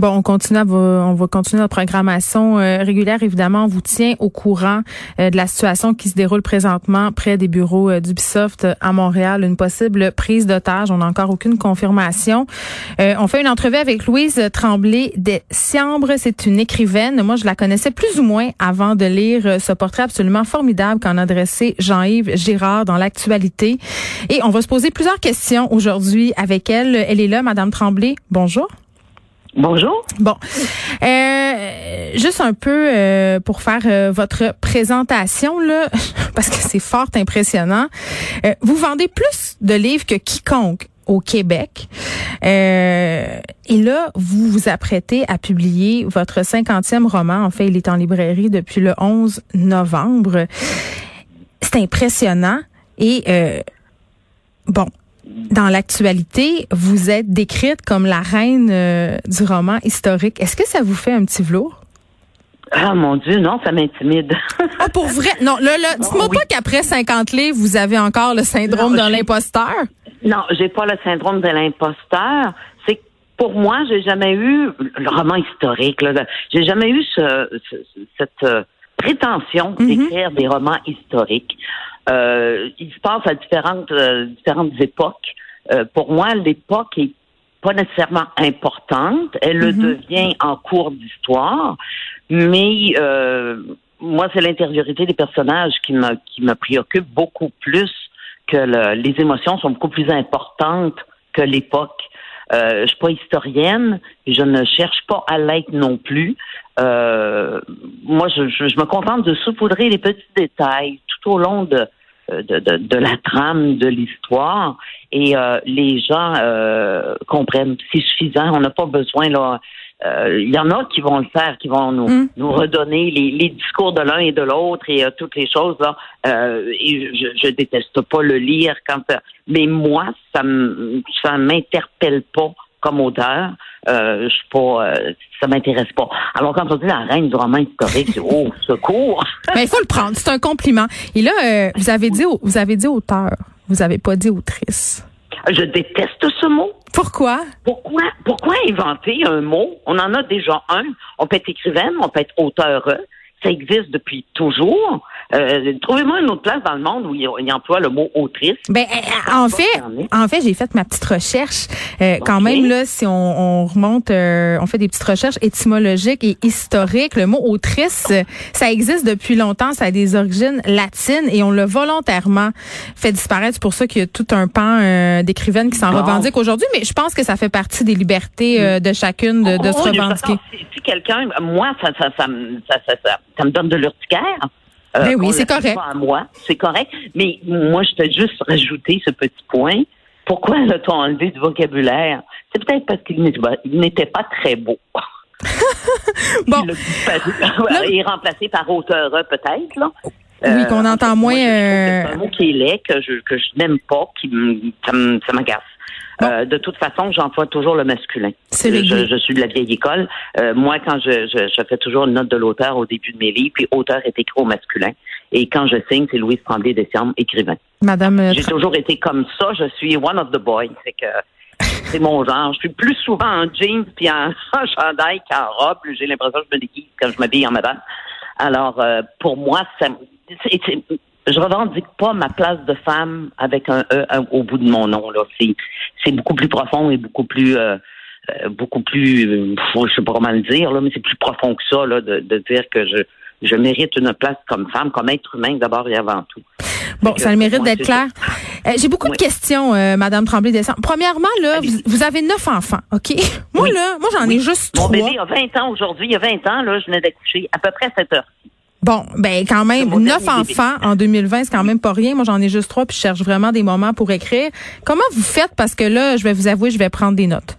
Bon, on continue, on va continuer notre programmation euh, régulière. Évidemment, on vous tient au courant euh, de la situation qui se déroule présentement près des bureaux euh, d'Ubisoft à Montréal. Une possible prise d'otage. On n'a encore aucune confirmation. on fait une entrevue avec Louise Tremblay des Siambres. C'est une écrivaine. Moi, je la connaissais plus ou moins avant de lire ce portrait absolument formidable qu'en a dressé Jean-Yves Girard dans l'actualité. Et on va se poser plusieurs questions aujourd'hui avec elle. Elle est là, Madame Tremblay. Bonjour. Bonjour. Bon, euh, juste un peu euh, pour faire euh, votre présentation là, parce que c'est fort impressionnant. Euh, vous vendez plus de livres que quiconque au Québec. et là, vous vous apprêtez à publier votre cinquantième roman. En fait, il est en librairie depuis le 11 novembre. C'est impressionnant. Et bon, dans l'actualité, vous êtes décrite comme la reine euh, du roman historique. Est-ce que ça vous fait un petit velours? Ah mon Dieu, non, ça m'intimide. ah, pour vrai? Non, là, là, dites-moi pas qu'après 50 livres, vous avez encore le syndrome de l'imposteur. Non, j'ai pas le syndrome de l'imposteur. C'est que pour moi, j'ai jamais eu le roman historique. J'ai jamais eu cette euh, prétention mm-hmm. d'écrire des romans historiques. Euh, il se passe à différentes, euh, différentes époques. Euh, pour moi, l'époque est pas nécessairement importante. Elle le mhm. devient en cours d'histoire, mais moi, c'est l'intériorité des personnages qui me qui me préoccupe beaucoup plus que les émotions sont beaucoup plus importantes que l'époque. Euh, je suis pas historienne, je ne cherche pas à l'être non plus. Euh, moi, je, je, me contente de saupoudrer les petits détails tout au long de, de, de, de la trame de l'histoire et euh, les gens euh, comprennent. C'est suffisant. On n'a pas besoin là. Il y en a qui vont le faire, qui vont nous, mm. nous redonner les, les, discours de l'un et de l'autre et toutes les choses là. et je, je déteste pas le lire quand, mais moi ça ça m'interpelle pas comme auteur, euh, je suis pas, euh, ça m'intéresse pas. Alors quand on dit la reine du roman historique, oh secours. Mais il faut le prendre, c'est un compliment. Et là, euh, vous avez dit, vous avez dit auteur, vous avez pas dit autrice. Je déteste ce mot. Pourquoi? Pourquoi, pourquoi inventer un mot? On en a déjà un. On peut être écrivaine, on peut être auteur. Ça existe depuis toujours. Euh, trouvez-moi une autre place dans le monde où il, emploie le mot autrice. Ben, euh, en fait, en fait, j'ai fait ma petite recherche. Euh, quand même, là, si on, remonte, on fait des petites recherches étymologiques et historiques. Le mot autrice, ça existe depuis longtemps. Ça a des origines latines et on l'a volontairement fait disparaître. C'est pour ça qu'il y a tout un pan d'écrivaines qui s'en revendiquent aujourd'hui. Mais je pense que ça fait partie des libertés de chacune de, se revendiquer. Si, quelqu'un, moi, ça, ça, ça, ça, ça me donne de l'urticaire. Euh, ben oui, c'est correct. moi, c'est correct. Mais moi, je t'ai juste rajouté ce petit point. Pourquoi l'a-t-on enlevé du vocabulaire? C'est peut-être parce qu'il n'était pas très beau. bon. Il, est remplacé par auteur, peut-être, là. Oui, qu'on euh, entend moins. C'est un mot qui est laid, que je, que je n'aime pas, qui ça m'agace. Euh, de toute façon, j'emploie toujours le masculin. Je, je, suis de la vieille école. Euh, moi, quand je, je, fais toujours une note de l'auteur au début de mes livres, puis auteur est écrit au masculin. Et quand je signe, c'est Louise Tremblay Dessiam, écrivain. Madame. Euh, J'ai toujours été comme ça. Je suis one of the boys. C'est que c'est mon genre. Je suis plus souvent en jeans puis en, chandail qu'en robe. J'ai l'impression que je me déguise quand je m'habille en madame. Alors, pour moi, ça, c'est, je revendique pas ma place de femme avec un E au bout de mon nom. Là, c'est c'est beaucoup plus profond et beaucoup plus euh, euh, beaucoup plus euh, je sais pas comment le dire là, mais c'est plus profond que ça là, de, de dire que je je mérite une place comme femme, comme être humain d'abord et avant tout. Bon, ça le mérite d'être clair. J'ai beaucoup de questions, Madame Tremblay descend Premièrement, là, vous, avez neuf enfants, OK? Moi, là, moi, j'en ai juste trois. Mon bébé a 20 ans aujourd'hui. Il y a 20 ans, là, je venais d'accoucher à peu près à cette heure. Bon, ben quand même, neuf enfants en 2020, c'est quand même pas rien. Moi, j'en ai juste trois, puis je cherche vraiment des moments pour écrire. Comment vous faites? Parce que là, je vais vous avouer, je vais prendre des notes.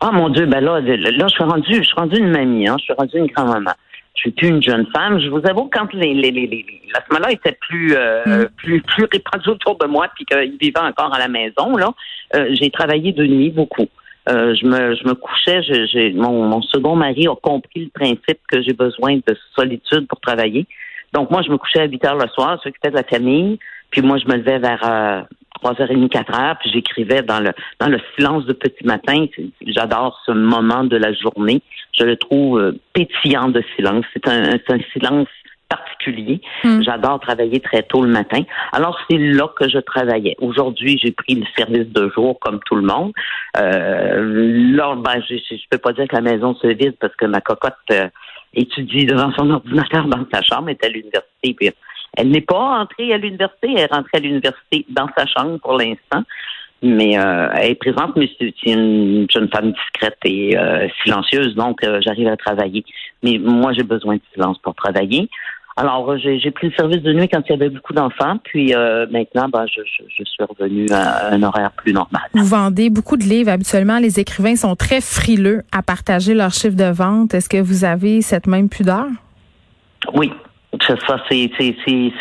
Ah mon Dieu, ben là, là, je suis rendue, je suis rendue une mamie, hein, je suis rendue une grand-maman. Je suis plus une jeune femme. Je vous avoue, quand les, les, les, les la semaine là était plus, euh, mm. plus, plus répandue autour de moi, puis qu'ils vivaient encore à la maison, là, euh, j'ai travaillé de nuit beaucoup. Euh, je me je me couchais, j'ai mon, mon second mari a compris le principe que j'ai besoin de solitude pour travailler. Donc moi je me couchais à 8 heures le soir, s'occupait de la famille, Puis moi, je me levais vers euh, 3h30, 4h, puis j'écrivais dans le dans le silence de petit matin. J'adore ce moment de la journée. Je le trouve euh, pétillant de silence. C'est un, un silence particulier. Hmm. J'adore travailler très tôt le matin. Alors, c'est là que je travaillais. Aujourd'hui, j'ai pris le service de jour comme tout le monde. Euh, là, ben, je, je peux pas dire que la maison se vide parce que ma cocotte euh, étudie devant son ordinateur dans sa chambre, est à l'université. Puis elle n'est pas entrée à l'université, elle est rentrée à l'université dans sa chambre pour l'instant. Mais euh, elle est présente, mais c'est une jeune femme discrète et euh, silencieuse, donc j'arrive à travailler. Mais moi, j'ai besoin de silence pour travailler. Alors, j'ai pris le service de nuit quand il y avait beaucoup d'enfants, puis euh, maintenant, ben, je, je, suis revenue à un horaire plus normal. Vous vendez beaucoup de livres. Habituellement, les écrivains sont très frileux à partager leurs chiffres de vente. Est-ce que vous avez cette même pudeur? Oui. Ça, c'est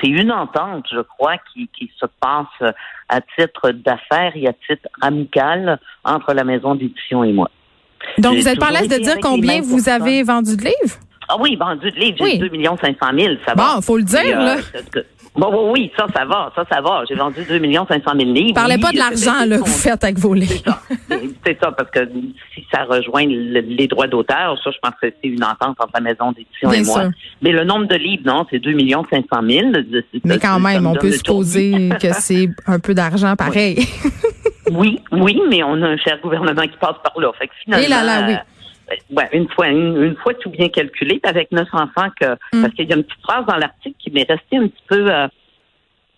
une entente, je crois, qui, qui se passe à titre d'affaires et à titre amical entre la maison d'édition et moi. Donc, vous êtes pas à l'aise de dire combien vous avez vendu de livres? Ah oui, vendu de livres, j'ai 2 500 000, ça va. Bon, faut le dire, là. Bon, oui, ça, ça va, ça, ça va. J'ai vendu 2 500 000 livres. Parlez pas de l'argent là, que vous faites avec vos livres. C'est ça, parce que si ça rejoint les droits d'auteur, ça, je pense que c'est une entente entre la maison d'édition et moi. Mais le nombre de livres, non, c'est 2 500 000. Mais quand même, on peut supposer que c'est un peu d'argent pareil. oui, oui, mais on a un cher gouvernement qui passe par là. Fait que finalement, et là, là, oui ouais, une fois une, fois tout bien calculé, avec neuf enfants que mm. parce qu'il y a une petite phrase dans l'article qui m'est restée un petit peu euh,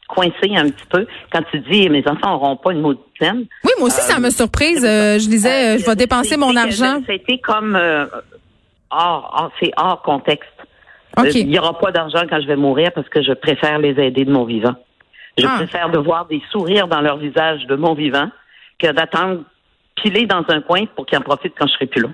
coincée un petit peu quand tu dis mes enfants n'auront pas une maudite peine. Oui, moi aussi ça euh, surprise. Euh, je disais je vais dépenser mon argent. C'était comme hors, c'est hors contexte. Il n'y aura pas d'argent quand je vais mourir parce que je préfère les aider de mon vivant. Je ah. préfère de voir des sourires dans leur visage de mon vivant que d'attendre piler dans un coin pour qu'ils en profitent quand je serai plus là.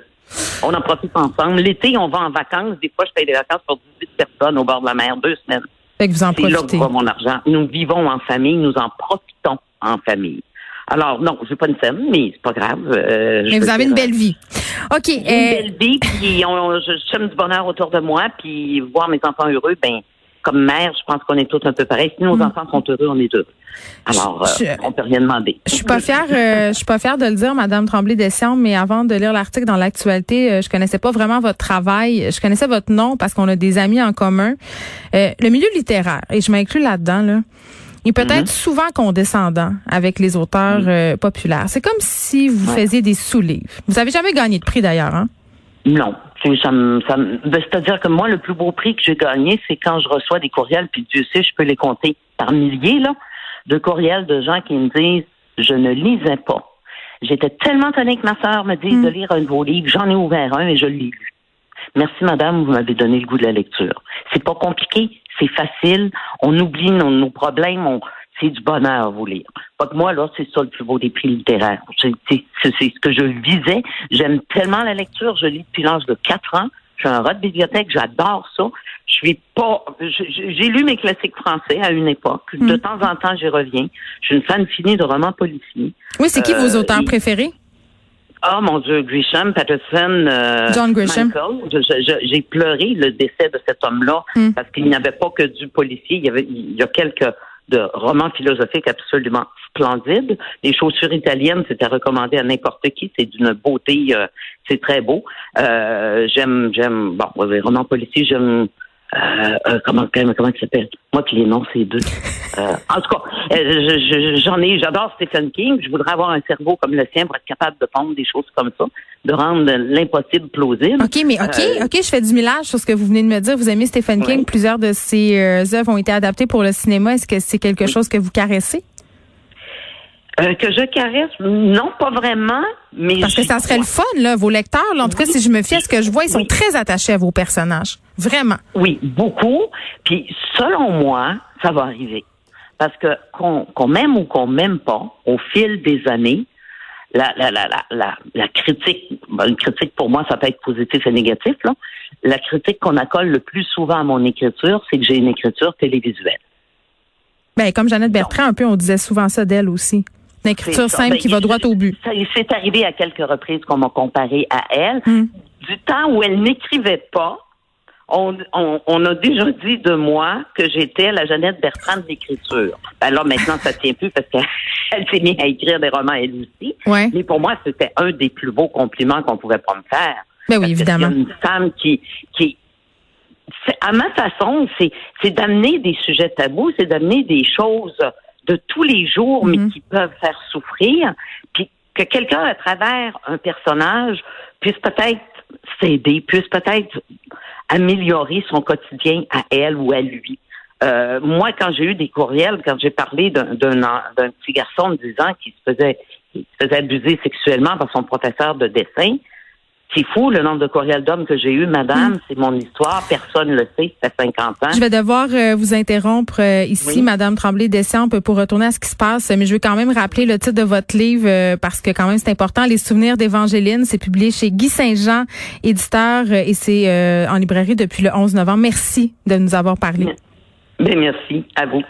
On en profite ensemble. L'été, on va en vacances. Des fois, je paye des vacances pour 18 personnes au bord de la mer, deux semaines. Fait que vous en C'est là que mon argent. Nous vivons en famille, nous en profitons en famille. Alors, non, j'ai pas une scène, mais c'est pas grave. Euh, mais vous avez une belle vie. OK. Une euh, belle vie, puis on, je sème du bonheur autour de moi, puis voir mes enfants heureux, ben comme mère, je pense qu'on est tous un peu pareils. Si nos mm. enfants sont heureux, on est heureux. Alors, euh, on peut rien demander. Je suis pas fière, euh, je suis pas fière de le dire, Madame Tremblay Dessian, mais avant de lire l'article dans l'actualité, euh, je connaissais pas vraiment votre travail. Je connaissais votre nom parce qu'on a des amis en commun. le milieu littéraire, et je m'inclus là-dedans, là. Il peut être mm-hmm. souvent condescendant avec les auteurs mm. populaires. C'est comme si vous faisiez des sous-livres. Vous avez jamais gagné de prix d'ailleurs, hein? Non. Ça ben, C'est-à-dire que moi, le plus beau prix que j'ai gagné, c'est quand je reçois des courriels, puis Dieu sait, je peux les compter par milliers, là, de courriels de gens qui me disent Je ne lisais pas. J'étais tellement étonnée que ma sœur me dise de mm. lire un de vos livres. J'en ai ouvert un et je l'ai lu. Merci, madame, vous m'avez donné le goût de la lecture. C'est pas compliqué, c'est facile. On oublie nos, nos problèmes, on, c'est du bonheur à vous lire. Pas que moi, là, c'est ça le plus beau des prix littéraires. C'est ce que je visais. J'aime tellement la lecture. Je lis depuis l'âge de 4 ans. Je suis un rat de bibliothèque. J'adore ça. Je suis pas. J'ai lu mes classiques français à une époque. De hmm. temps en temps, j'y reviens. Je suis une fan finie de romans policiers. Oui, c'est qui vos euh, auteurs préférés? Oh mon Dieu, Grisham, Patterson, euh, John Grisham. J'ai pleuré le décès de cet homme-là hmm. parce qu'il n'y avait pas que du policier. Il y avait, il y a quelques de romans philosophiques absolument splendides. Les chaussures italiennes, c'était recommandé à n'importe qui. C'est d'une beauté, euh, c'est très beau. Euh, j'aime, j'aime, bon, les romans policiers, j'aime euh, euh, comment comment il s'appelle? Moi qui les noms c'est deux. Euh, en tout cas, j'en ai, j'adore Stephen King. Je voudrais avoir un cerveau comme le sien pour être capable de pondre des choses comme ça, de rendre l'impossible plausible. Ok, mais ok, ok, je fais du millage sur ce que vous venez de me dire. Vous aimez Stephen King. Plusieurs de ses œuvres ont été adaptées pour le cinéma. Est-ce que c'est quelque chose que vous caressez? Euh, que je caresse, non, pas vraiment, mais parce que ça serait le fun là, vos lecteurs. en tout cas, si je me fie à ce que je vois, ils sont très attachés à vos personnages, vraiment. Oui, beaucoup. Puis selon moi, ça va arriver parce que qu'on m'aime ou qu'on m'aime pas, au fil des années, la, la, la, la, la, critique, une critique pour moi, ça peut être positif et négatif, là. La critique qu'on accole le plus souvent à mon écriture, c'est que j'ai une écriture télévisuelle. Ben, comme Jeannette Bertrand, un peu, on disait souvent ça d'elle aussi. Une écriture simple ben, qui va droit au but. C'est arrivé à quelques reprises qu'on m'a comparé à elle. Hmm. Du temps où elle n'écrivait pas, on, on, a déjà dit de moi que j'étais la Jeannette Bertrand de l'écriture. Ben maintenant, ça tient plus parce qu'elle s'est mise à écrire des romans elle aussi. Mais pour moi, c'était un des plus beaux compliments qu'on pouvait pas me faire. Ben oui, évidemment. une femme qui, qui, à ma façon, c'est d'amener des sujets tabous, c'est d'amener des choses de tous les jours, mais mm-hmm. qui peuvent faire souffrir, puis que quelqu'un, à travers un personnage, puisse peut-être s'aider, puisse peut-être améliorer son quotidien à elle ou à lui. Euh, moi, quand j'ai eu des courriels, quand j'ai parlé d'un petit garçon de 10 ans qui se faisait, qui se faisait abuser sexuellement par son professeur de dessin, c'est fou le nombre de courriels d'hommes que j'ai eu, madame. Hmm. C'est mon histoire. Personne ne le sait. Ça fait 50 ans. Je vais devoir euh, vous interrompre euh, ici, madame Tremblay Descamps, pour retourner à ce qui se passe. Mais je veux quand même rappeler le titre de votre livre euh, parce que quand même c'est important. Les souvenirs d'Évangéline. C'est publié chez Guy Saint-Jean, éditeur, et c'est en librairie depuis le 11 novembre. Merci de nous avoir parlé. Ben, merci à vous.